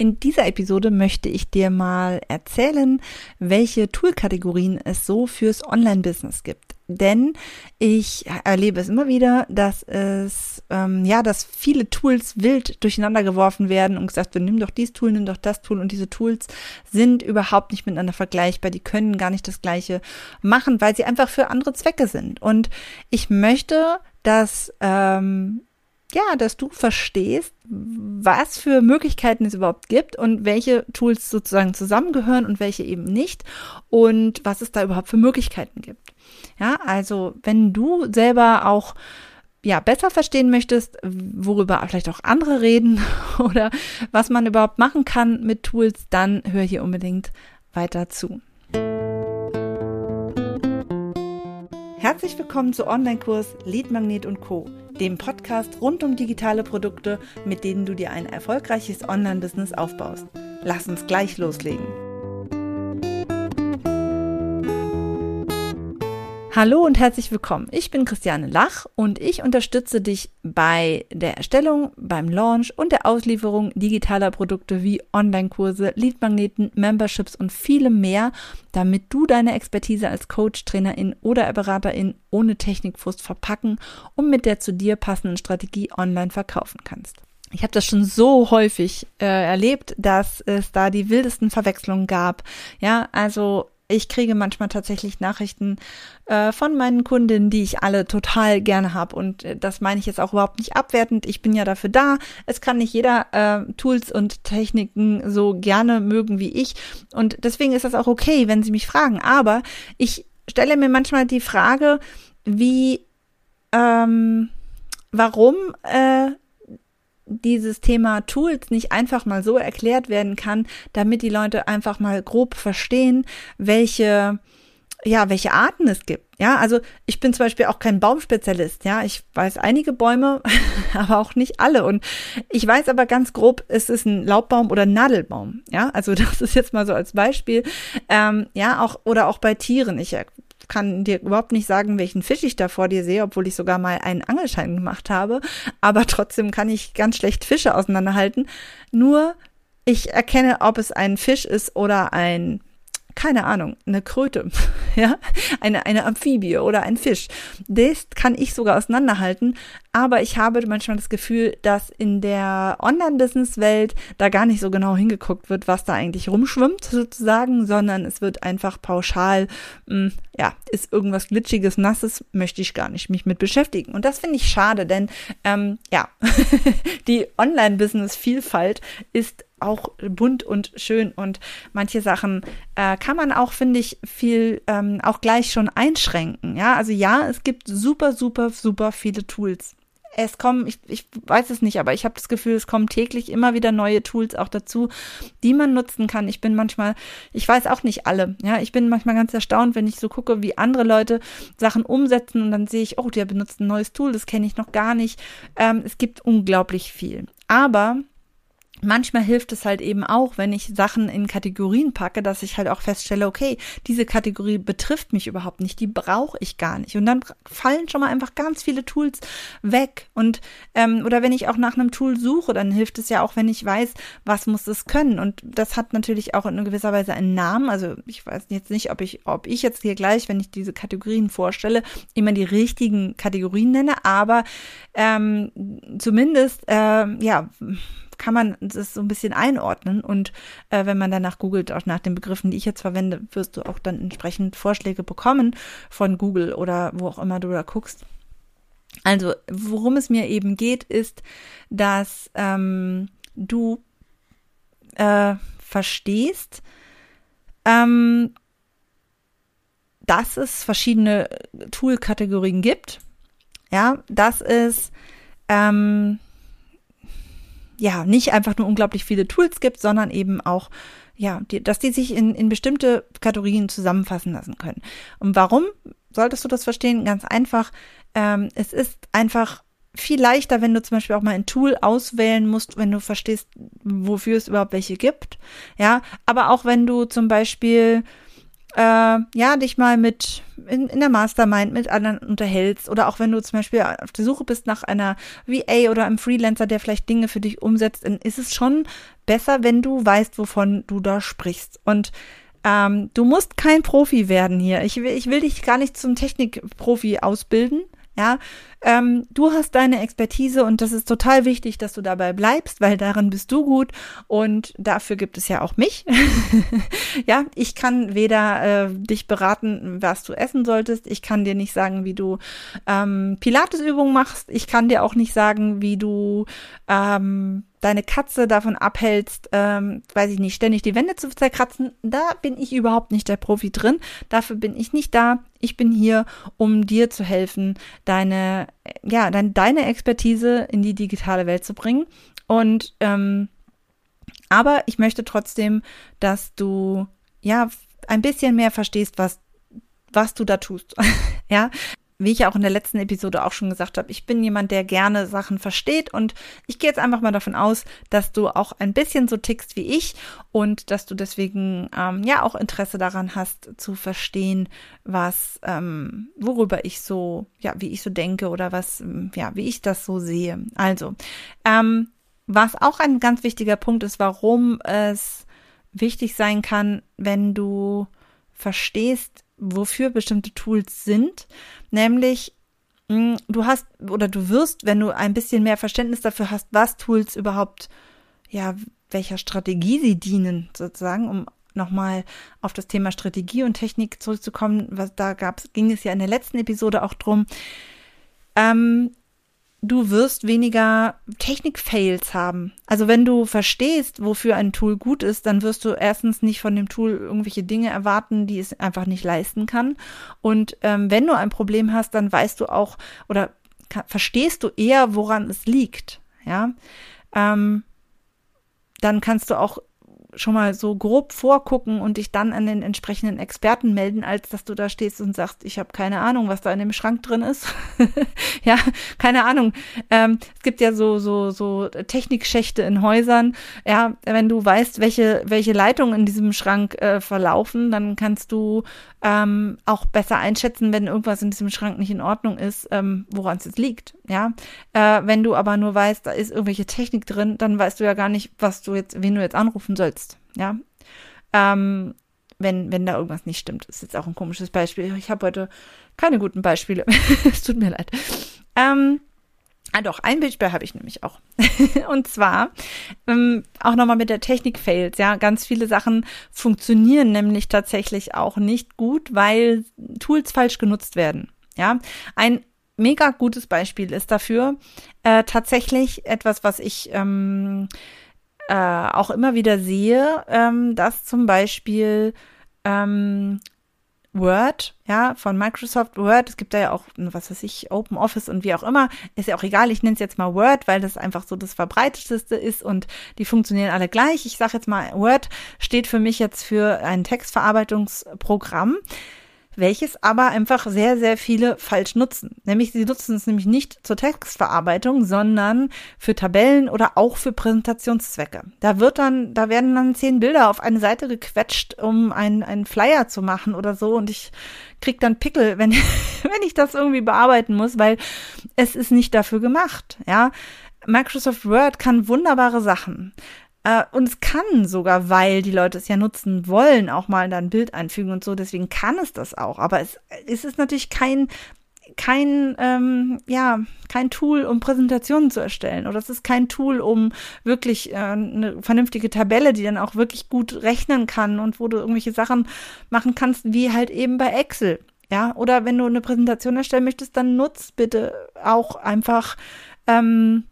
In dieser Episode möchte ich dir mal erzählen, welche Toolkategorien es so fürs Online-Business gibt. Denn ich erlebe es immer wieder, dass es, ähm, ja, dass viele Tools wild durcheinander geworfen werden und gesagt wird, nimm doch dieses Tool, nimm doch das Tool und diese Tools sind überhaupt nicht miteinander vergleichbar. Die können gar nicht das Gleiche machen, weil sie einfach für andere Zwecke sind. Und ich möchte, dass ähm, ja, dass du verstehst, was für Möglichkeiten es überhaupt gibt und welche Tools sozusagen zusammengehören und welche eben nicht und was es da überhaupt für Möglichkeiten gibt. Ja, also wenn du selber auch ja, besser verstehen möchtest, worüber vielleicht auch andere reden oder was man überhaupt machen kann mit Tools, dann hör hier unbedingt weiter zu. Herzlich willkommen zu Online-Kurs Lead Magnet und Co dem Podcast rund um digitale Produkte, mit denen du dir ein erfolgreiches Online-Business aufbaust. Lass uns gleich loslegen. Hallo und herzlich willkommen. Ich bin Christiane Lach und ich unterstütze dich bei der Erstellung, beim Launch und der Auslieferung digitaler Produkte wie Online-Kurse, Leadmagneten, Memberships und vielem mehr, damit du deine Expertise als Coach, Trainerin oder Beraterin ohne Technikfrust verpacken und mit der zu dir passenden Strategie online verkaufen kannst. Ich habe das schon so häufig äh, erlebt, dass es da die wildesten Verwechslungen gab. Ja, also ich kriege manchmal tatsächlich Nachrichten äh, von meinen Kundinnen, die ich alle total gerne habe. Und äh, das meine ich jetzt auch überhaupt nicht abwertend. Ich bin ja dafür da. Es kann nicht jeder äh, Tools und Techniken so gerne mögen wie ich. Und deswegen ist das auch okay, wenn sie mich fragen. Aber ich stelle mir manchmal die Frage, wie, ähm, warum äh, dieses Thema Tools nicht einfach mal so erklärt werden kann, damit die Leute einfach mal grob verstehen, welche ja, welche Arten es gibt. Ja, also ich bin zum Beispiel auch kein Baumspezialist. Ja, ich weiß einige Bäume, aber auch nicht alle. Und ich weiß aber ganz grob, es ist ein Laubbaum oder Nadelbaum. Ja, also das ist jetzt mal so als Beispiel. Ähm, ja, auch oder auch bei Tieren. Ich kann dir überhaupt nicht sagen, welchen Fisch ich da vor dir sehe, obwohl ich sogar mal einen Angelschein gemacht habe. Aber trotzdem kann ich ganz schlecht Fische auseinanderhalten. Nur ich erkenne, ob es ein Fisch ist oder ein keine Ahnung, eine Kröte, ja, eine, eine Amphibie oder ein Fisch. Das kann ich sogar auseinanderhalten, aber ich habe manchmal das Gefühl, dass in der Online-Business-Welt da gar nicht so genau hingeguckt wird, was da eigentlich rumschwimmt sozusagen, sondern es wird einfach pauschal, mh, hm, ja, ist irgendwas glitschiges, nasses, möchte ich gar nicht mich mit beschäftigen. Und das finde ich schade, denn ähm, ja, die Online-Business-Vielfalt ist auch bunt und schön und manche Sachen äh, kann man auch, finde ich, viel ähm, auch gleich schon einschränken. Ja, also ja, es gibt super, super, super viele Tools. Es kommen, ich, ich weiß es nicht, aber ich habe das Gefühl, es kommen täglich immer wieder neue Tools auch dazu, die man nutzen kann. Ich bin manchmal, ich weiß auch nicht alle. Ja, ich bin manchmal ganz erstaunt, wenn ich so gucke, wie andere Leute Sachen umsetzen und dann sehe ich, oh, der benutzt ein neues Tool, das kenne ich noch gar nicht. Ähm, es gibt unglaublich viel. Aber manchmal hilft es halt eben auch, wenn ich Sachen in Kategorien packe, dass ich halt auch feststelle, okay, diese Kategorie betrifft mich überhaupt nicht, die brauche ich gar nicht. Und dann fallen schon mal einfach ganz viele Tools weg. Und ähm, oder wenn ich auch nach einem Tool suche, dann hilft es ja auch, wenn ich weiß, was muss es können. Und das hat natürlich auch in gewisser Weise einen Namen. Also ich weiß jetzt nicht, ob ich, ob ich jetzt hier gleich, wenn ich diese Kategorien vorstelle, immer die richtigen Kategorien nenne, aber ähm, zumindest äh, ja kann man das so ein bisschen einordnen. Und äh, wenn man danach googelt, auch nach den Begriffen, die ich jetzt verwende, wirst du auch dann entsprechend Vorschläge bekommen von Google oder wo auch immer du da guckst. Also, worum es mir eben geht, ist, dass ähm, du äh, verstehst, ähm, dass es verschiedene Tool-Kategorien gibt. Ja, dass es ähm, ja, nicht einfach nur unglaublich viele Tools gibt, sondern eben auch, ja, die, dass die sich in, in bestimmte Kategorien zusammenfassen lassen können. Und warum solltest du das verstehen? Ganz einfach. Ähm, es ist einfach viel leichter, wenn du zum Beispiel auch mal ein Tool auswählen musst, wenn du verstehst, wofür es überhaupt welche gibt. Ja, aber auch wenn du zum Beispiel äh, ja, dich mal mit in, in der Mastermind mit anderen unterhältst oder auch wenn du zum Beispiel auf der Suche bist nach einer VA oder einem Freelancer, der vielleicht Dinge für dich umsetzt, dann ist es schon besser, wenn du weißt, wovon du da sprichst. Und ähm, du musst kein Profi werden hier. Ich will, ich will dich gar nicht zum Technikprofi ausbilden. Ja, ähm, du hast deine Expertise und das ist total wichtig, dass du dabei bleibst, weil darin bist du gut und dafür gibt es ja auch mich. ja, ich kann weder äh, dich beraten, was du essen solltest, ich kann dir nicht sagen, wie du ähm, Pilatesübungen machst, ich kann dir auch nicht sagen, wie du ähm, deine Katze davon abhältst, ähm, weiß ich nicht, ständig die Wände zu zerkratzen, da bin ich überhaupt nicht der Profi drin. Dafür bin ich nicht da. Ich bin hier, um dir zu helfen, deine, ja, dein, deine Expertise in die digitale Welt zu bringen. Und ähm, aber ich möchte trotzdem, dass du ja ein bisschen mehr verstehst, was was du da tust. ja, wie ich auch in der letzten Episode auch schon gesagt habe, ich bin jemand, der gerne Sachen versteht und ich gehe jetzt einfach mal davon aus, dass du auch ein bisschen so tickst wie ich und dass du deswegen ähm, ja auch Interesse daran hast zu verstehen, was, ähm, worüber ich so, ja, wie ich so denke oder was, ähm, ja, wie ich das so sehe. Also, ähm, was auch ein ganz wichtiger Punkt ist, warum es wichtig sein kann, wenn du verstehst, wofür bestimmte Tools sind, nämlich hm, du hast oder du wirst, wenn du ein bisschen mehr Verständnis dafür hast, was Tools überhaupt, ja, welcher Strategie sie dienen, sozusagen, um nochmal auf das Thema Strategie und Technik zurückzukommen, was da gab, ging es ja in der letzten Episode auch drum. Ähm, du wirst weniger Technik-Fails haben. Also wenn du verstehst, wofür ein Tool gut ist, dann wirst du erstens nicht von dem Tool irgendwelche Dinge erwarten, die es einfach nicht leisten kann. Und ähm, wenn du ein Problem hast, dann weißt du auch oder verstehst du eher, woran es liegt. Ja, ähm, dann kannst du auch schon mal so grob vorgucken und dich dann an den entsprechenden Experten melden, als dass du da stehst und sagst, ich habe keine Ahnung, was da in dem Schrank drin ist. ja, keine Ahnung. Ähm, es gibt ja so so so Technikschächte in Häusern. Ja, wenn du weißt, welche welche Leitungen in diesem Schrank äh, verlaufen, dann kannst du ähm, auch besser einschätzen, wenn irgendwas in diesem Schrank nicht in Ordnung ist, ähm, woran es jetzt liegt. Ja, äh, wenn du aber nur weißt, da ist irgendwelche Technik drin, dann weißt du ja gar nicht, was du jetzt, wen du jetzt anrufen sollst. Ja, ähm, wenn wenn da irgendwas nicht stimmt. Das ist jetzt auch ein komisches Beispiel. Ich habe heute keine guten Beispiele. es tut mir leid. Ähm, Ah doch, ein Beispiel habe ich nämlich auch. und zwar ähm, auch nochmal mit der Technik-Fails. Ja, ganz viele Sachen funktionieren nämlich tatsächlich auch nicht gut, weil Tools falsch genutzt werden. Ja, ein mega gutes Beispiel ist dafür äh, tatsächlich etwas, was ich ähm, äh, auch immer wieder sehe, ähm, dass zum Beispiel ähm, Word, ja, von Microsoft Word. Es gibt da ja auch, was weiß ich, Open Office und wie auch immer. Ist ja auch egal, ich nenne es jetzt mal Word, weil das einfach so das verbreiteteste ist und die funktionieren alle gleich. Ich sage jetzt mal, Word steht für mich jetzt für ein Textverarbeitungsprogramm welches aber einfach sehr, sehr viele falsch nutzen. Nämlich, sie nutzen es nämlich nicht zur Textverarbeitung, sondern für Tabellen oder auch für Präsentationszwecke. Da wird dann, da werden dann zehn Bilder auf eine Seite gequetscht, um einen, einen Flyer zu machen oder so und ich krieg dann Pickel, wenn, wenn ich das irgendwie bearbeiten muss, weil es ist nicht dafür gemacht, ja. Microsoft Word kann wunderbare Sachen. Äh, und es kann sogar, weil die Leute es ja nutzen wollen, auch mal da ein Bild einfügen und so. Deswegen kann es das auch. Aber es, es ist natürlich kein kein ähm, ja kein Tool, um Präsentationen zu erstellen oder es ist kein Tool, um wirklich äh, eine vernünftige Tabelle, die dann auch wirklich gut rechnen kann und wo du irgendwelche Sachen machen kannst, wie halt eben bei Excel. Ja, oder wenn du eine Präsentation erstellen möchtest, dann nutz bitte auch einfach ähm,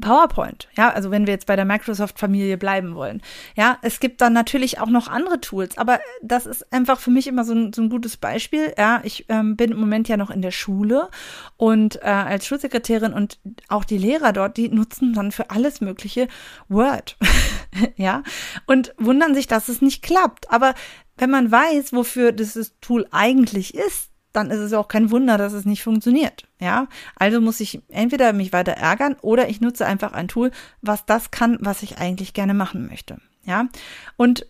PowerPoint, ja, also wenn wir jetzt bei der Microsoft-Familie bleiben wollen. Ja, es gibt dann natürlich auch noch andere Tools, aber das ist einfach für mich immer so ein, so ein gutes Beispiel. Ja, ich ähm, bin im Moment ja noch in der Schule und äh, als Schulsekretärin und auch die Lehrer dort, die nutzen dann für alles Mögliche Word. ja, und wundern sich, dass es nicht klappt. Aber wenn man weiß, wofür dieses Tool eigentlich ist, dann ist es auch kein Wunder, dass es nicht funktioniert. Ja, also muss ich entweder mich weiter ärgern oder ich nutze einfach ein Tool, was das kann, was ich eigentlich gerne machen möchte. Ja, und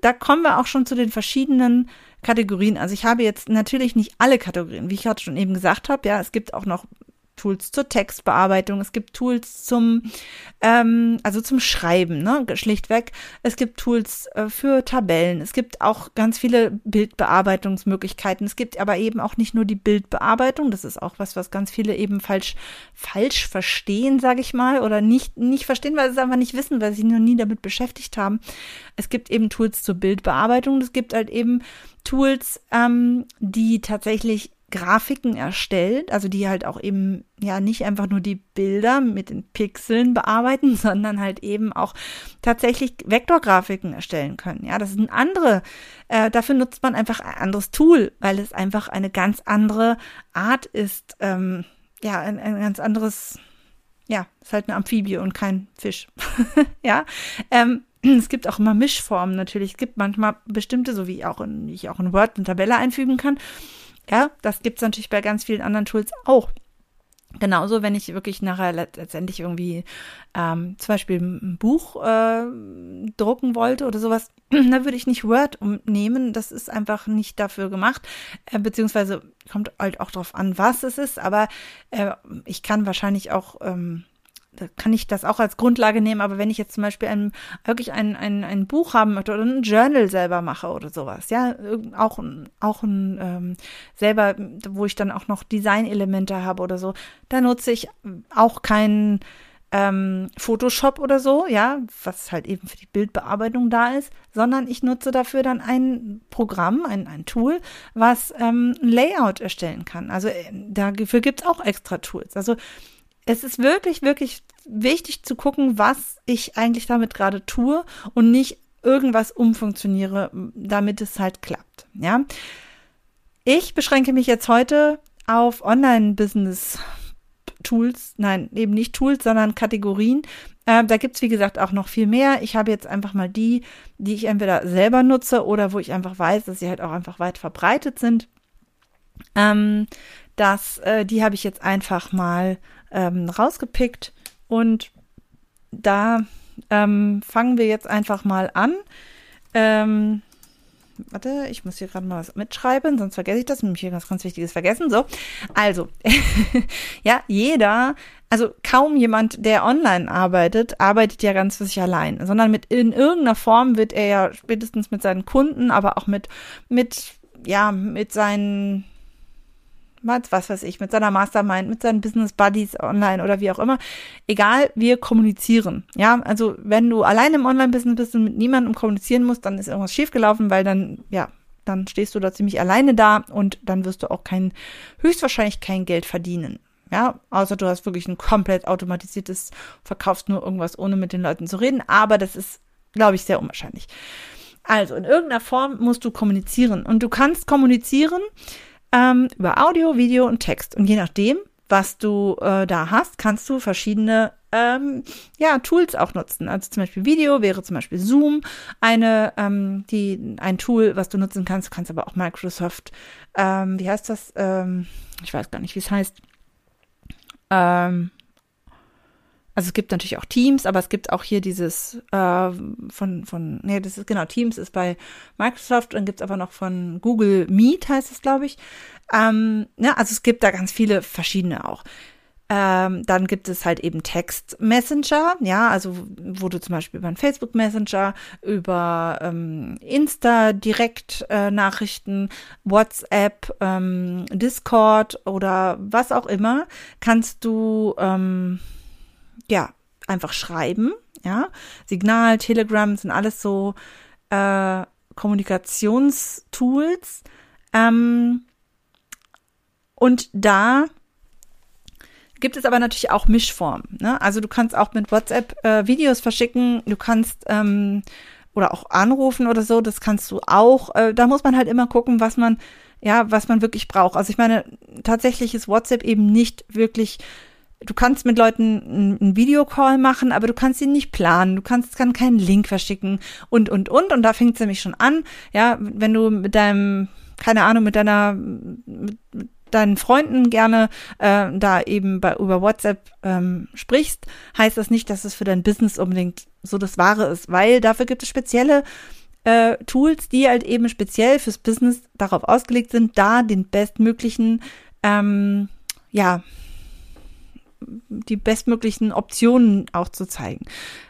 da kommen wir auch schon zu den verschiedenen Kategorien. Also ich habe jetzt natürlich nicht alle Kategorien, wie ich gerade schon eben gesagt habe. Ja, es gibt auch noch Tools zur Textbearbeitung, es gibt Tools zum, ähm, also zum Schreiben, ne, schlichtweg. Es gibt Tools äh, für Tabellen, es gibt auch ganz viele Bildbearbeitungsmöglichkeiten. Es gibt aber eben auch nicht nur die Bildbearbeitung, das ist auch was, was ganz viele eben falsch, falsch verstehen, sage ich mal, oder nicht, nicht verstehen, weil sie es einfach nicht wissen, weil sie sich noch nie damit beschäftigt haben. Es gibt eben Tools zur Bildbearbeitung, es gibt halt eben Tools, ähm, die tatsächlich Grafiken erstellt, also die halt auch eben ja nicht einfach nur die Bilder mit den Pixeln bearbeiten, sondern halt eben auch tatsächlich Vektorgrafiken erstellen können. Ja, das ist ein andere, äh, dafür nutzt man einfach ein anderes Tool, weil es einfach eine ganz andere Art ist, ähm, ja, ein, ein ganz anderes, ja, ist halt eine Amphibie und kein Fisch. ja, ähm, es gibt auch immer Mischformen natürlich. Es gibt manchmal bestimmte, so wie auch in, ich auch in Word eine Tabelle einfügen kann. Ja, das gibt es natürlich bei ganz vielen anderen Tools auch. Genauso, wenn ich wirklich nachher letztendlich irgendwie ähm, zum Beispiel ein Buch äh, drucken wollte oder sowas, da würde ich nicht Word umnehmen. Das ist einfach nicht dafür gemacht. Äh, beziehungsweise kommt halt auch darauf an, was es ist. Aber äh, ich kann wahrscheinlich auch ähm, da kann ich das auch als Grundlage nehmen, aber wenn ich jetzt zum Beispiel ein, wirklich ein, ein, ein Buch haben möchte oder ein Journal selber mache oder sowas, ja, auch, auch ein ähm, selber, wo ich dann auch noch Designelemente habe oder so, da nutze ich auch kein ähm, Photoshop oder so, ja, was halt eben für die Bildbearbeitung da ist, sondern ich nutze dafür dann ein Programm, ein, ein Tool, was ähm, ein Layout erstellen kann. Also äh, dafür gibt's auch extra Tools. Also es ist wirklich, wirklich wichtig zu gucken, was ich eigentlich damit gerade tue und nicht irgendwas umfunktioniere, damit es halt klappt. Ja. Ich beschränke mich jetzt heute auf Online-Business Tools, nein, eben nicht Tools, sondern Kategorien. Äh, da gibt's wie gesagt, auch noch viel mehr. Ich habe jetzt einfach mal die, die ich entweder selber nutze oder wo ich einfach weiß, dass sie halt auch einfach weit verbreitet sind. Ähm, das, äh, die habe ich jetzt einfach mal ähm, rausgepickt und da ähm, fangen wir jetzt einfach mal an. Ähm, warte, ich muss hier gerade mal was mitschreiben, sonst vergesse ich das, nämlich hier ganz, ganz Wichtiges vergessen. So, also, ja, jeder, also kaum jemand, der online arbeitet, arbeitet ja ganz für sich allein, sondern mit in irgendeiner Form wird er ja spätestens mit seinen Kunden, aber auch mit, mit, ja, mit seinen was weiß ich, mit seiner Mastermind, mit seinen Business Buddies online oder wie auch immer. Egal, wir kommunizieren. Ja, also wenn du allein im Online-Business bist und mit niemandem kommunizieren musst, dann ist irgendwas schiefgelaufen, weil dann, ja, dann stehst du da ziemlich alleine da und dann wirst du auch kein, höchstwahrscheinlich kein Geld verdienen. Ja, außer du hast wirklich ein komplett automatisiertes, verkaufst nur irgendwas, ohne mit den Leuten zu reden. Aber das ist, glaube ich, sehr unwahrscheinlich. Also, in irgendeiner Form musst du kommunizieren. Und du kannst kommunizieren, ähm, über Audio, Video und Text. Und je nachdem, was du äh, da hast, kannst du verschiedene ähm, ja, Tools auch nutzen. Also zum Beispiel Video wäre zum Beispiel Zoom eine, ähm, die, ein Tool, was du nutzen kannst. Du kannst aber auch Microsoft, ähm, wie heißt das? Ähm, ich weiß gar nicht, wie es heißt. Ähm, also es gibt natürlich auch Teams, aber es gibt auch hier dieses äh, von, von, nee, das ist genau, Teams ist bei Microsoft und gibt es aber noch von Google Meet, heißt es, glaube ich. Ähm, ja, also es gibt da ganz viele verschiedene auch. Ähm, dann gibt es halt eben Text Messenger, ja, also wo du zum Beispiel über einen Facebook Messenger, über ähm, Insta Direkt äh, Nachrichten, WhatsApp, ähm, Discord oder was auch immer, kannst du ähm, ja, einfach schreiben, ja. Signal, Telegram sind alles so äh, Kommunikationstools. Ähm, und da gibt es aber natürlich auch Mischformen. Ne? Also du kannst auch mit WhatsApp äh, Videos verschicken, du kannst ähm, oder auch anrufen oder so, das kannst du auch. Äh, da muss man halt immer gucken, was man, ja, was man wirklich braucht. Also ich meine, tatsächlich ist WhatsApp eben nicht wirklich du kannst mit Leuten einen Videocall machen, aber du kannst ihn nicht planen, du kannst kann keinen Link verschicken und und und. Und da fängt es nämlich schon an, ja, wenn du mit deinem keine Ahnung mit deiner mit, deinen Freunden gerne äh, da eben bei über WhatsApp ähm, sprichst, heißt das nicht, dass es für dein Business unbedingt so das Wahre ist, weil dafür gibt es spezielle äh, Tools, die halt eben speziell fürs Business darauf ausgelegt sind, da den bestmöglichen, ähm, ja, die bestmöglichen Optionen auch zu zeigen.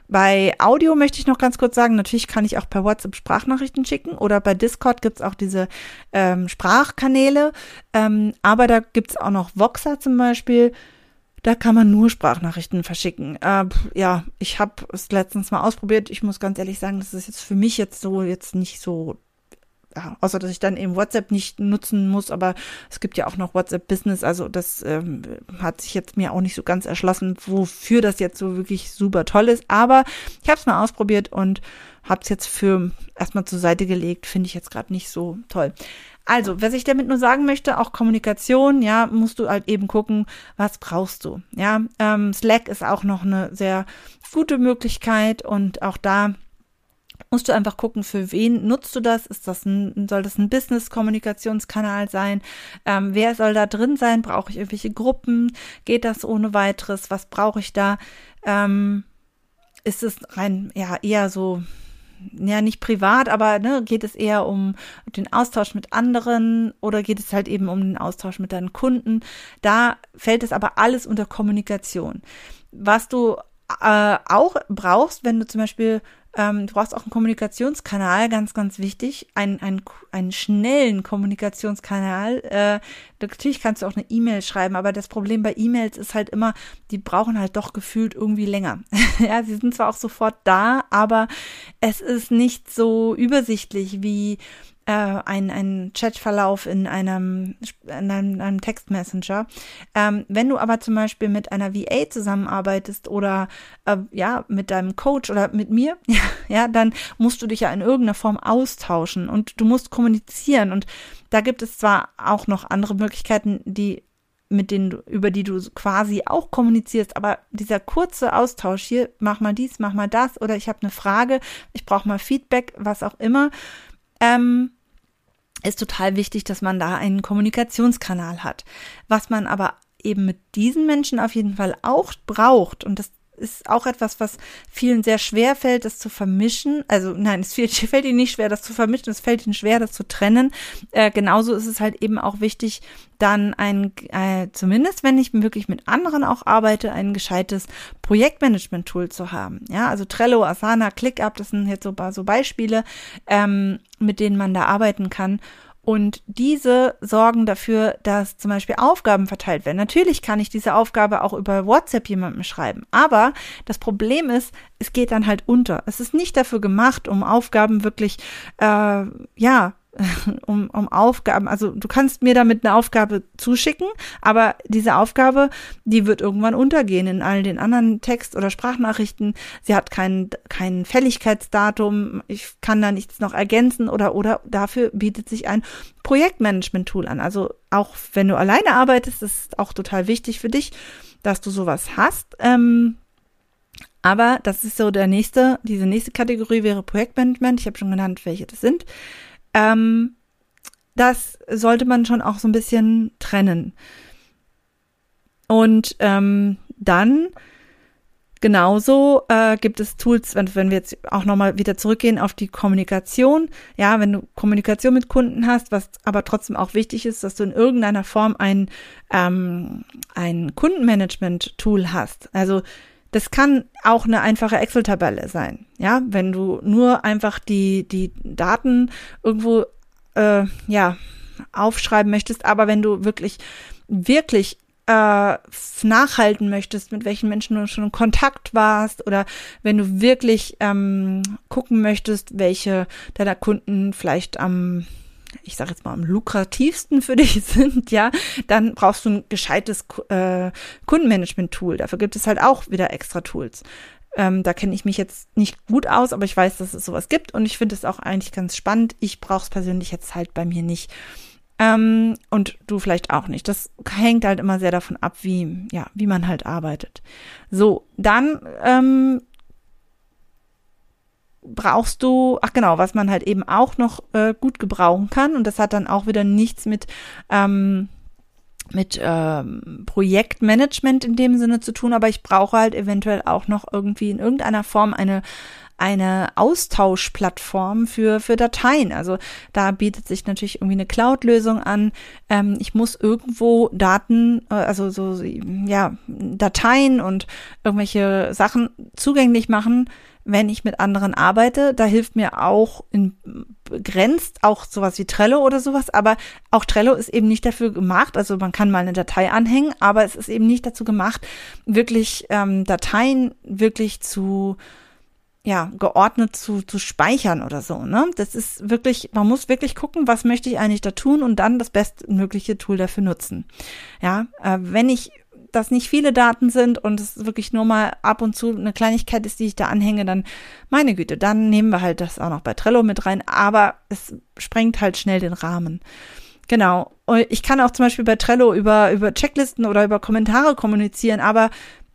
Bei Audio möchte ich noch ganz kurz sagen, natürlich kann ich auch per WhatsApp Sprachnachrichten schicken oder bei Discord gibt's auch diese ähm, Sprachkanäle, ähm, aber da gibt's auch noch Voxer zum Beispiel. Da kann man nur Sprachnachrichten verschicken. Äh, ja, ich habe es letztens mal ausprobiert. Ich muss ganz ehrlich sagen, das ist jetzt für mich jetzt so jetzt nicht so ja, außer dass ich dann eben WhatsApp nicht nutzen muss, aber es gibt ja auch noch WhatsApp Business, also das ähm, hat sich jetzt mir auch nicht so ganz erschlossen, wofür das jetzt so wirklich super toll ist, aber ich habe es mal ausprobiert und habe es jetzt für erstmal zur Seite gelegt, finde ich jetzt gerade nicht so toll. Also, was ich damit nur sagen möchte, auch Kommunikation, ja, musst du halt eben gucken, was brauchst du. Ja, ähm, Slack ist auch noch eine sehr gute Möglichkeit und auch da musst du einfach gucken, für wen nutzt du das? Ist das ein, soll das ein Business-Kommunikationskanal sein? Ähm, wer soll da drin sein? Brauche ich irgendwelche Gruppen? Geht das ohne weiteres? Was brauche ich da? Ähm, ist es rein, ja, eher so, ja, nicht privat, aber ne, geht es eher um den Austausch mit anderen oder geht es halt eben um den Austausch mit deinen Kunden? Da fällt es aber alles unter Kommunikation. Was du äh, auch brauchst, wenn du zum Beispiel ähm, du brauchst auch einen Kommunikationskanal, ganz, ganz wichtig, einen, einen, einen schnellen Kommunikationskanal. Äh, natürlich kannst du auch eine E-Mail schreiben, aber das Problem bei E-Mails ist halt immer, die brauchen halt doch gefühlt irgendwie länger. ja, sie sind zwar auch sofort da, aber es ist nicht so übersichtlich wie äh, ein, ein Chatverlauf in einem, in einem, einem Textmessenger. Ähm, wenn du aber zum Beispiel mit einer VA zusammenarbeitest oder äh, ja, mit deinem Coach oder mit mir, ja, dann musst du dich ja in irgendeiner Form austauschen und du musst kommunizieren. Und da gibt es zwar auch noch andere Möglichkeiten, die mit denen du, über die du quasi auch kommunizierst, aber dieser kurze Austausch hier, mach mal dies, mach mal das, oder ich habe eine Frage, ich brauche mal Feedback, was auch immer, ähm, ist total wichtig, dass man da einen Kommunikationskanal hat. Was man aber eben mit diesen Menschen auf jeden Fall auch braucht, und das ist auch etwas, was vielen sehr schwer fällt, das zu vermischen. Also nein, es fällt ihnen nicht schwer, das zu vermischen, es fällt ihnen schwer, das zu trennen. Äh, genauso ist es halt eben auch wichtig, dann ein, äh, zumindest wenn ich wirklich mit anderen auch arbeite, ein gescheites Projektmanagement-Tool zu haben. Ja, also Trello, Asana, ClickUp, das sind jetzt so, so Beispiele, ähm, mit denen man da arbeiten kann. Und diese sorgen dafür, dass zum Beispiel Aufgaben verteilt werden. Natürlich kann ich diese Aufgabe auch über WhatsApp jemandem schreiben. Aber das Problem ist, es geht dann halt unter. Es ist nicht dafür gemacht, um Aufgaben wirklich, äh, ja, um, um Aufgaben, also du kannst mir damit eine Aufgabe zuschicken, aber diese Aufgabe, die wird irgendwann untergehen in all den anderen Text- oder Sprachnachrichten. Sie hat kein, kein Fälligkeitsdatum, ich kann da nichts noch ergänzen oder, oder dafür bietet sich ein Projektmanagement-Tool an. Also auch wenn du alleine arbeitest, ist auch total wichtig für dich, dass du sowas hast. Ähm, aber das ist so der nächste, diese nächste Kategorie wäre Projektmanagement. Ich habe schon genannt, welche das sind. Ähm, das sollte man schon auch so ein bisschen trennen. Und ähm, dann genauso äh, gibt es Tools, wenn, wenn wir jetzt auch nochmal wieder zurückgehen auf die Kommunikation. Ja, wenn du Kommunikation mit Kunden hast, was aber trotzdem auch wichtig ist, dass du in irgendeiner Form ein, ähm, ein Kundenmanagement-Tool hast. Also das kann auch eine einfache Excel-Tabelle sein. Ja, wenn du nur einfach die, die Daten irgendwo, äh, ja, aufschreiben möchtest, aber wenn du wirklich, wirklich äh, nachhalten möchtest, mit welchen Menschen du schon in Kontakt warst oder wenn du wirklich ähm, gucken möchtest, welche deiner Kunden vielleicht am ich sage jetzt mal, am lukrativsten für dich sind, ja, dann brauchst du ein gescheites äh, Kundenmanagement-Tool. Dafür gibt es halt auch wieder extra Tools. Ähm, da kenne ich mich jetzt nicht gut aus, aber ich weiß, dass es sowas gibt und ich finde es auch eigentlich ganz spannend. Ich brauche es persönlich jetzt halt bei mir nicht. Ähm, und du vielleicht auch nicht. Das hängt halt immer sehr davon ab, wie, ja, wie man halt arbeitet. So, dann ähm, brauchst du, ach genau, was man halt eben auch noch äh, gut gebrauchen kann. Und das hat dann auch wieder nichts mit, ähm, mit ähm, Projektmanagement in dem Sinne zu tun, aber ich brauche halt eventuell auch noch irgendwie in irgendeiner Form eine eine Austauschplattform für, für Dateien. Also da bietet sich natürlich irgendwie eine Cloud-Lösung an. Ähm, ich muss irgendwo Daten, äh, also so, ja, Dateien und irgendwelche Sachen zugänglich machen, wenn ich mit anderen arbeite. Da hilft mir auch in begrenzt auch sowas wie Trello oder sowas, aber auch Trello ist eben nicht dafür gemacht, also man kann mal eine Datei anhängen, aber es ist eben nicht dazu gemacht, wirklich ähm, Dateien wirklich zu ja, geordnet zu, zu speichern oder so, ne? Das ist wirklich, man muss wirklich gucken, was möchte ich eigentlich da tun und dann das bestmögliche Tool dafür nutzen. Ja, äh, wenn ich das nicht viele Daten sind und es wirklich nur mal ab und zu eine Kleinigkeit ist, die ich da anhänge, dann meine Güte, dann nehmen wir halt das auch noch bei Trello mit rein, aber es sprengt halt schnell den Rahmen. Genau. Und ich kann auch zum Beispiel bei Trello über, über Checklisten oder über Kommentare kommunizieren, aber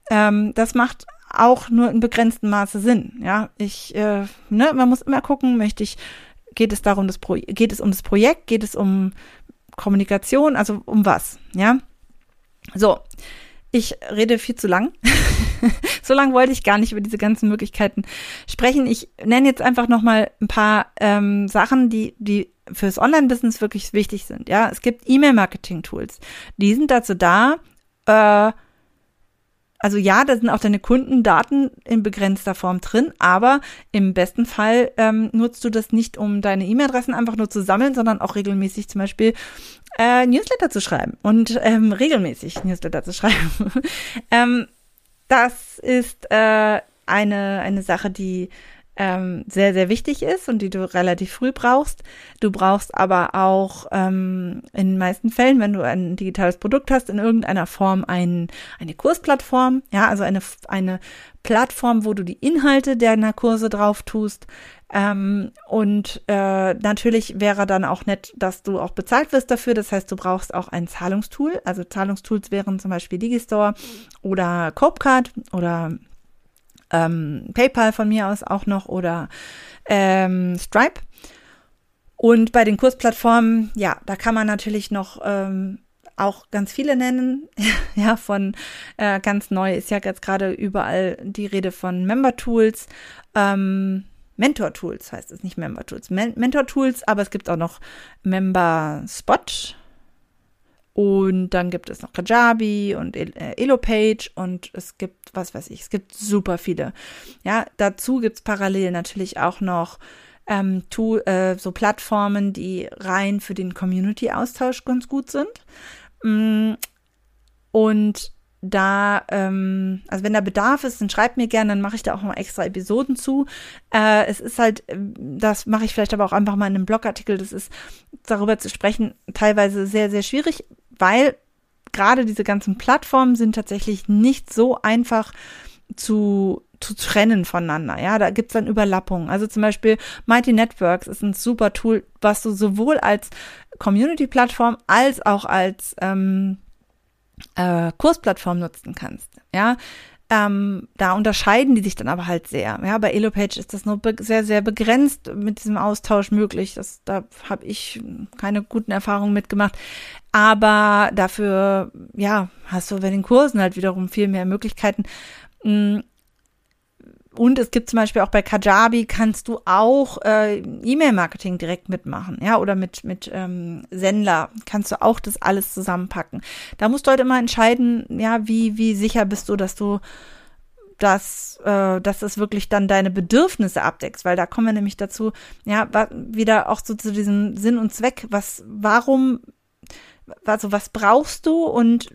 ähm, das macht auch nur in begrenztem Maße Sinn. Ja, ich, äh, ne, man muss immer gucken, möchte ich, geht es darum, das Pro geht es um das Projekt, geht es um Kommunikation, also um was, ja? So, ich rede viel zu lang. so lang wollte ich gar nicht über diese ganzen Möglichkeiten sprechen. Ich nenne jetzt einfach noch mal ein paar ähm, Sachen, die die fürs Online-Business wirklich wichtig sind. Ja, es gibt E-Mail-Marketing-Tools. Die sind dazu da, äh, also ja, da sind auch deine Kundendaten in begrenzter Form drin, aber im besten Fall ähm, nutzt du das nicht, um deine E-Mail-Adressen einfach nur zu sammeln, sondern auch regelmäßig zum Beispiel äh, Newsletter zu schreiben und ähm, regelmäßig Newsletter zu schreiben. ähm, das ist äh, eine, eine Sache, die ähm, sehr, sehr wichtig ist und die du relativ früh brauchst. Du brauchst aber auch ähm, in den meisten Fällen, wenn du ein digitales Produkt hast, in irgendeiner Form ein, eine Kursplattform, ja, also eine, eine Plattform, wo du die Inhalte deiner Kurse drauf tust. Ähm, und äh, natürlich wäre dann auch nett, dass du auch bezahlt wirst dafür. Das heißt, du brauchst auch ein Zahlungstool. Also Zahlungstools wären zum Beispiel Digistore oder Copecard oder ähm, PayPal von mir aus auch noch oder ähm, Stripe. Und bei den Kursplattformen, ja, da kann man natürlich noch ähm, auch ganz viele nennen. ja, von äh, ganz neu ist ja jetzt gerade überall die Rede von Member Tools. Ähm, Mentor Tools heißt es, nicht Member Tools. Men Mentor Tools, aber es gibt auch noch Member Spot und dann gibt es noch Kajabi und äh, Elopage und es gibt, was weiß ich, es gibt super viele. Ja, dazu gibt es parallel natürlich auch noch ähm, tu, äh, so Plattformen, die rein für den Community-Austausch ganz gut sind. Mm, und da, ähm, also wenn da Bedarf ist, dann schreibt mir gerne, dann mache ich da auch mal extra Episoden zu. Äh, es ist halt, das mache ich vielleicht aber auch einfach mal in einem Blogartikel, das ist darüber zu sprechen, teilweise sehr, sehr schwierig, weil gerade diese ganzen Plattformen sind tatsächlich nicht so einfach zu zu trennen voneinander. Ja, da gibt's dann Überlappungen. Also zum Beispiel Mighty Networks ist ein super Tool, was du sowohl als Community-Plattform als auch als ähm, äh, Kursplattform nutzen kannst. Ja, ähm, da unterscheiden die sich dann aber halt sehr. Ja, bei Elopage ist das nur sehr, sehr begrenzt mit diesem Austausch möglich. Das, da habe ich keine guten Erfahrungen mitgemacht. Aber dafür, ja, hast du bei den Kursen halt wiederum viel mehr Möglichkeiten. Und es gibt zum Beispiel auch bei Kajabi kannst du auch äh, E-Mail-Marketing direkt mitmachen, ja, oder mit mit ähm, Sender kannst du auch das alles zusammenpacken. Da musst du halt immer entscheiden, ja, wie wie sicher bist du, dass du dass, äh, dass es wirklich dann deine Bedürfnisse abdeckst, weil da kommen wir nämlich dazu, ja, wieder auch so zu diesem Sinn und Zweck, was, warum, also was brauchst du und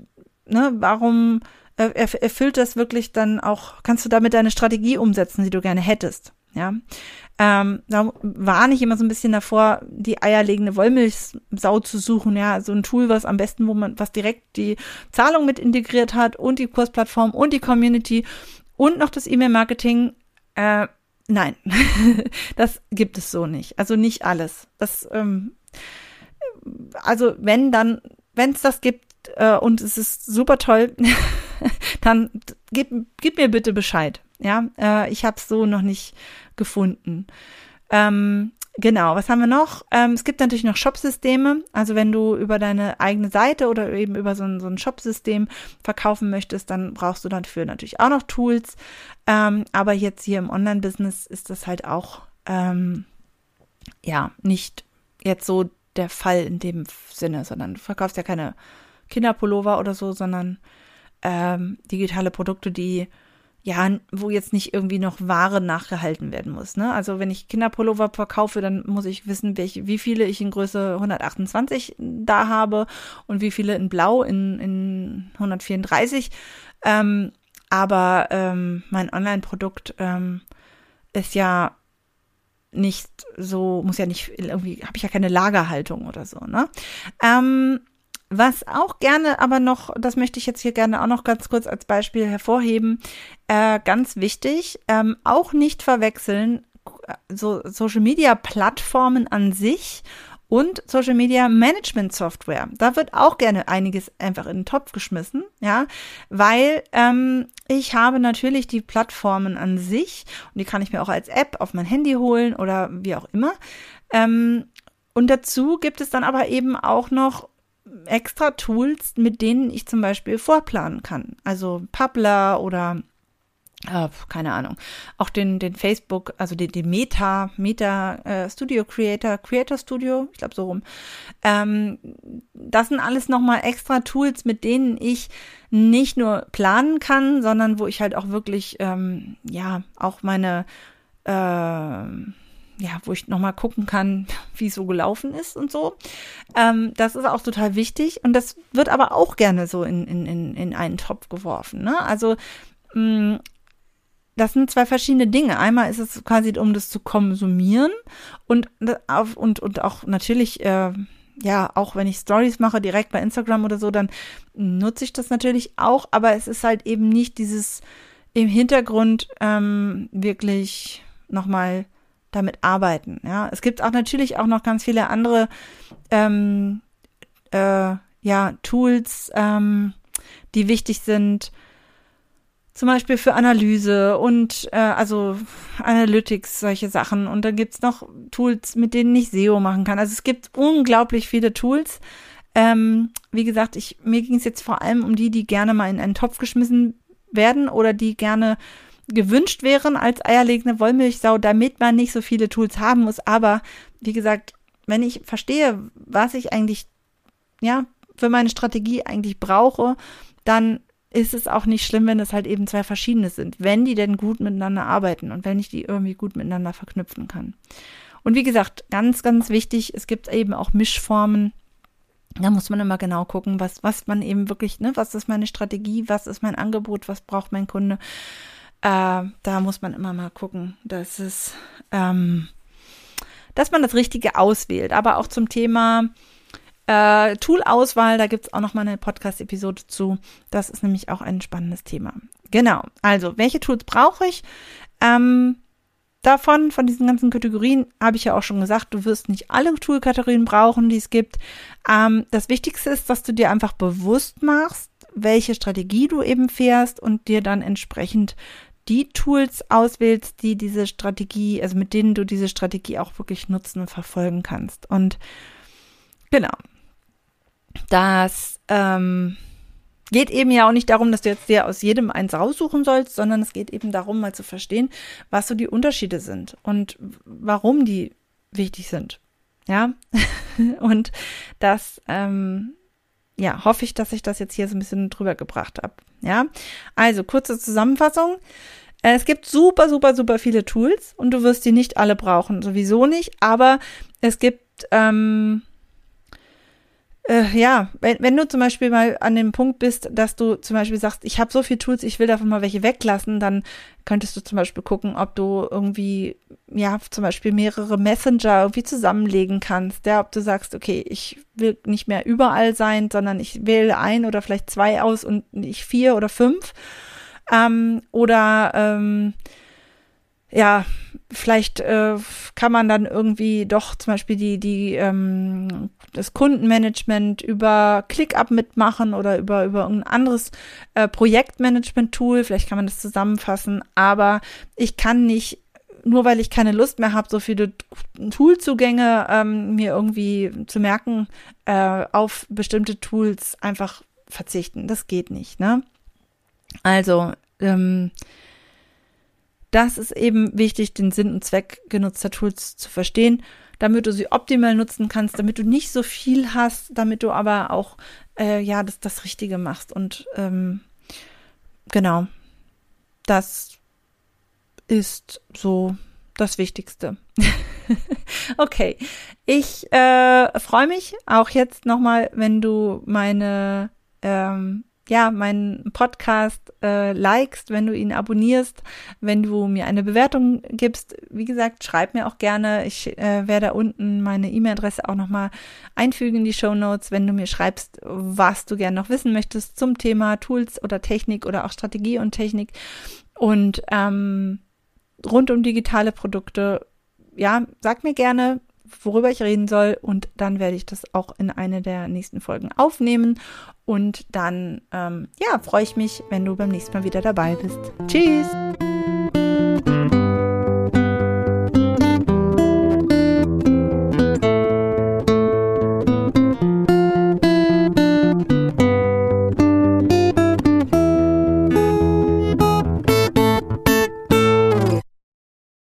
ne, warum äh, erfüllt das wirklich dann auch, kannst du damit deine Strategie umsetzen, die du gerne hättest. Ja, ähm, da warne ich immer so ein bisschen davor, die eierlegende Wollmilchsau zu suchen. Ja, so ein Tool, was am besten, wo man, was direkt die Zahlung mit integriert hat und die Kursplattform und die Community und noch das E-Mail-Marketing. Äh, nein, das gibt es so nicht. Also nicht alles. Das, ähm, also wenn dann, wenn es das gibt äh, und es ist super toll, dann gib, gib mir bitte Bescheid. Ja, äh, ich habe es so noch nicht gefunden. Ähm, Genau, was haben wir noch? Ähm, es gibt natürlich noch Shop-Systeme. Also wenn du über deine eigene Seite oder eben über so ein, so ein Shop-System verkaufen möchtest, dann brauchst du dafür natürlich auch noch Tools. Ähm, aber jetzt hier im Online-Business ist das halt auch ähm, ja nicht jetzt so der Fall in dem Sinne, sondern du verkaufst ja keine Kinderpullover oder so, sondern ähm, digitale Produkte, die ja, wo jetzt nicht irgendwie noch Ware nachgehalten werden muss. Ne? Also wenn ich Kinderpullover verkaufe, dann muss ich wissen, welche, wie viele ich in Größe 128 da habe und wie viele in Blau in, in 134. Ähm, aber ähm, mein Online-Produkt ähm, ist ja nicht so, muss ja nicht irgendwie, habe ich ja keine Lagerhaltung oder so, ne? Ähm, was auch gerne aber noch, das möchte ich jetzt hier gerne auch noch ganz kurz als Beispiel hervorheben, äh, ganz wichtig, ähm, auch nicht verwechseln, so Social Media Plattformen an sich und Social Media Management Software. Da wird auch gerne einiges einfach in den Topf geschmissen, ja, weil ähm, ich habe natürlich die Plattformen an sich und die kann ich mir auch als App auf mein Handy holen oder wie auch immer. Ähm, und dazu gibt es dann aber eben auch noch extra Tools, mit denen ich zum Beispiel vorplanen kann. Also Publer oder äh, keine Ahnung, auch den, den Facebook, also den, den Meta, Meta äh, Studio Creator, Creator Studio, ich glaube so rum. Ähm, das sind alles nochmal extra Tools, mit denen ich nicht nur planen kann, sondern wo ich halt auch wirklich, ähm, ja, auch meine äh, ja, wo ich nochmal gucken kann, wie es so gelaufen ist und so. Ähm, das ist auch total wichtig und das wird aber auch gerne so in, in, in, in einen Topf geworfen. Ne? Also mh, mm, das sind zwei verschiedene Dinge. Einmal ist es quasi, um das zu konsumieren und, und, und auch natürlich, äh, ja, auch wenn ich Stories mache, direkt bei Instagram oder so, dann nutze ich das natürlich auch, aber es ist halt eben nicht dieses im Hintergrund ähm, wirklich nochmal damit arbeiten. Ja, es gibt auch natürlich auch noch ganz viele andere ähm, äh, ja, Tools, ähm, die wichtig sind, zum Beispiel für Analyse und äh, also Analytics, solche Sachen. Und dann gibt's noch Tools, mit denen ich SEO machen kann. Also es gibt unglaublich viele Tools. Ähm, wie gesagt, ich, mir ging es jetzt vor allem um die, die gerne mal in einen Topf geschmissen werden oder die gerne gewünscht wären als eierlegende Wollmilchsau, damit man nicht so viele Tools haben muss. Aber wie gesagt, wenn ich verstehe, was ich eigentlich, ja, für meine Strategie eigentlich brauche, dann ist es auch nicht schlimm, wenn es halt eben zwei verschiedene sind, wenn die denn gut miteinander arbeiten und wenn ich die irgendwie gut miteinander verknüpfen kann. Und wie gesagt, ganz, ganz wichtig, es gibt eben auch Mischformen. Da muss man immer genau gucken, was, was man eben wirklich, ne, was ist meine Strategie, was ist mein Angebot, was braucht mein Kunde. Äh, da muss man immer mal gucken, dass es, ähm, dass man das Richtige auswählt. Aber auch zum Thema äh, Tool-Auswahl, da gibt's auch noch mal eine Podcast-Episode zu. Das ist nämlich auch ein spannendes Thema. Genau. Also, welche Tools brauche ich? Ähm, davon, von diesen ganzen Kategorien, habe ich ja auch schon gesagt, du wirst nicht alle Tool-Kategorien brauchen, die es gibt. Ähm, das Wichtigste ist, dass du dir einfach bewusst machst, welche Strategie du eben fährst und dir dann entsprechend die Tools auswählst, die diese Strategie, also mit denen du diese Strategie auch wirklich nutzen und verfolgen kannst. Und genau. Das ähm, geht eben ja auch nicht darum, dass du jetzt dir aus jedem eins raussuchen sollst, sondern es geht eben darum, mal zu verstehen, was so die Unterschiede sind und warum die wichtig sind. Ja, und das, ähm, ja, hoffe ich, dass ich das jetzt hier so ein bisschen drüber gebracht habe. Ja, also kurze Zusammenfassung. Äh, es gibt super, super, super viele Tools und du wirst die nicht alle brauchen, sowieso nicht, aber es gibt, ähm, äh, ja, wenn, wenn du zum Beispiel mal an dem Punkt bist, dass du zum Beispiel sagst, ich habe so viele Tools, ich will davon mal welche weglassen, dann könntest du zum Beispiel gucken, ob du irgendwie, ja, zum Beispiel mehrere Messenger irgendwie zusammenlegen kannst, ja, ob du sagst, okay, ich will nicht mehr überall sein, sondern ich wähle ein oder vielleicht zwei aus und nicht vier oder fünf. Ähm, oder ähm, ja, vielleicht äh, kann man dann irgendwie doch zum Beispiel die, die, ähm, das Kundenmanagement über ClickUp mitmachen oder über, über ein anderes äh, Projektmanagement-Tool. Vielleicht kann man das zusammenfassen, aber ich kann nicht nur weil ich keine Lust mehr habe, so viele Toolzugänge ähm, mir irgendwie zu merken, äh, auf bestimmte Tools einfach verzichten. Das geht nicht, ne? Also, ähm, das ist eben wichtig, den Sinn und Zweck genutzter Tools zu verstehen, damit du sie optimal nutzen kannst, damit du nicht so viel hast, damit du aber auch äh, ja das, das Richtige machst. Und ähm, genau, das ist so das Wichtigste. okay, ich äh, freue mich auch jetzt nochmal, wenn du meine ähm, ja, meinen Podcast äh, likest, wenn du ihn abonnierst, wenn du mir eine Bewertung gibst. Wie gesagt, schreib mir auch gerne. Ich äh, werde unten meine E-Mail-Adresse auch nochmal einfügen in die Show Notes, wenn du mir schreibst, was du gerne noch wissen möchtest zum Thema Tools oder Technik oder auch Strategie und Technik. Und ähm, rund um digitale Produkte, ja, sag mir gerne, worüber ich reden soll und dann werde ich das auch in eine der nächsten Folgen aufnehmen und dann, ähm, ja, freue ich mich, wenn du beim nächsten Mal wieder dabei bist. Tschüss!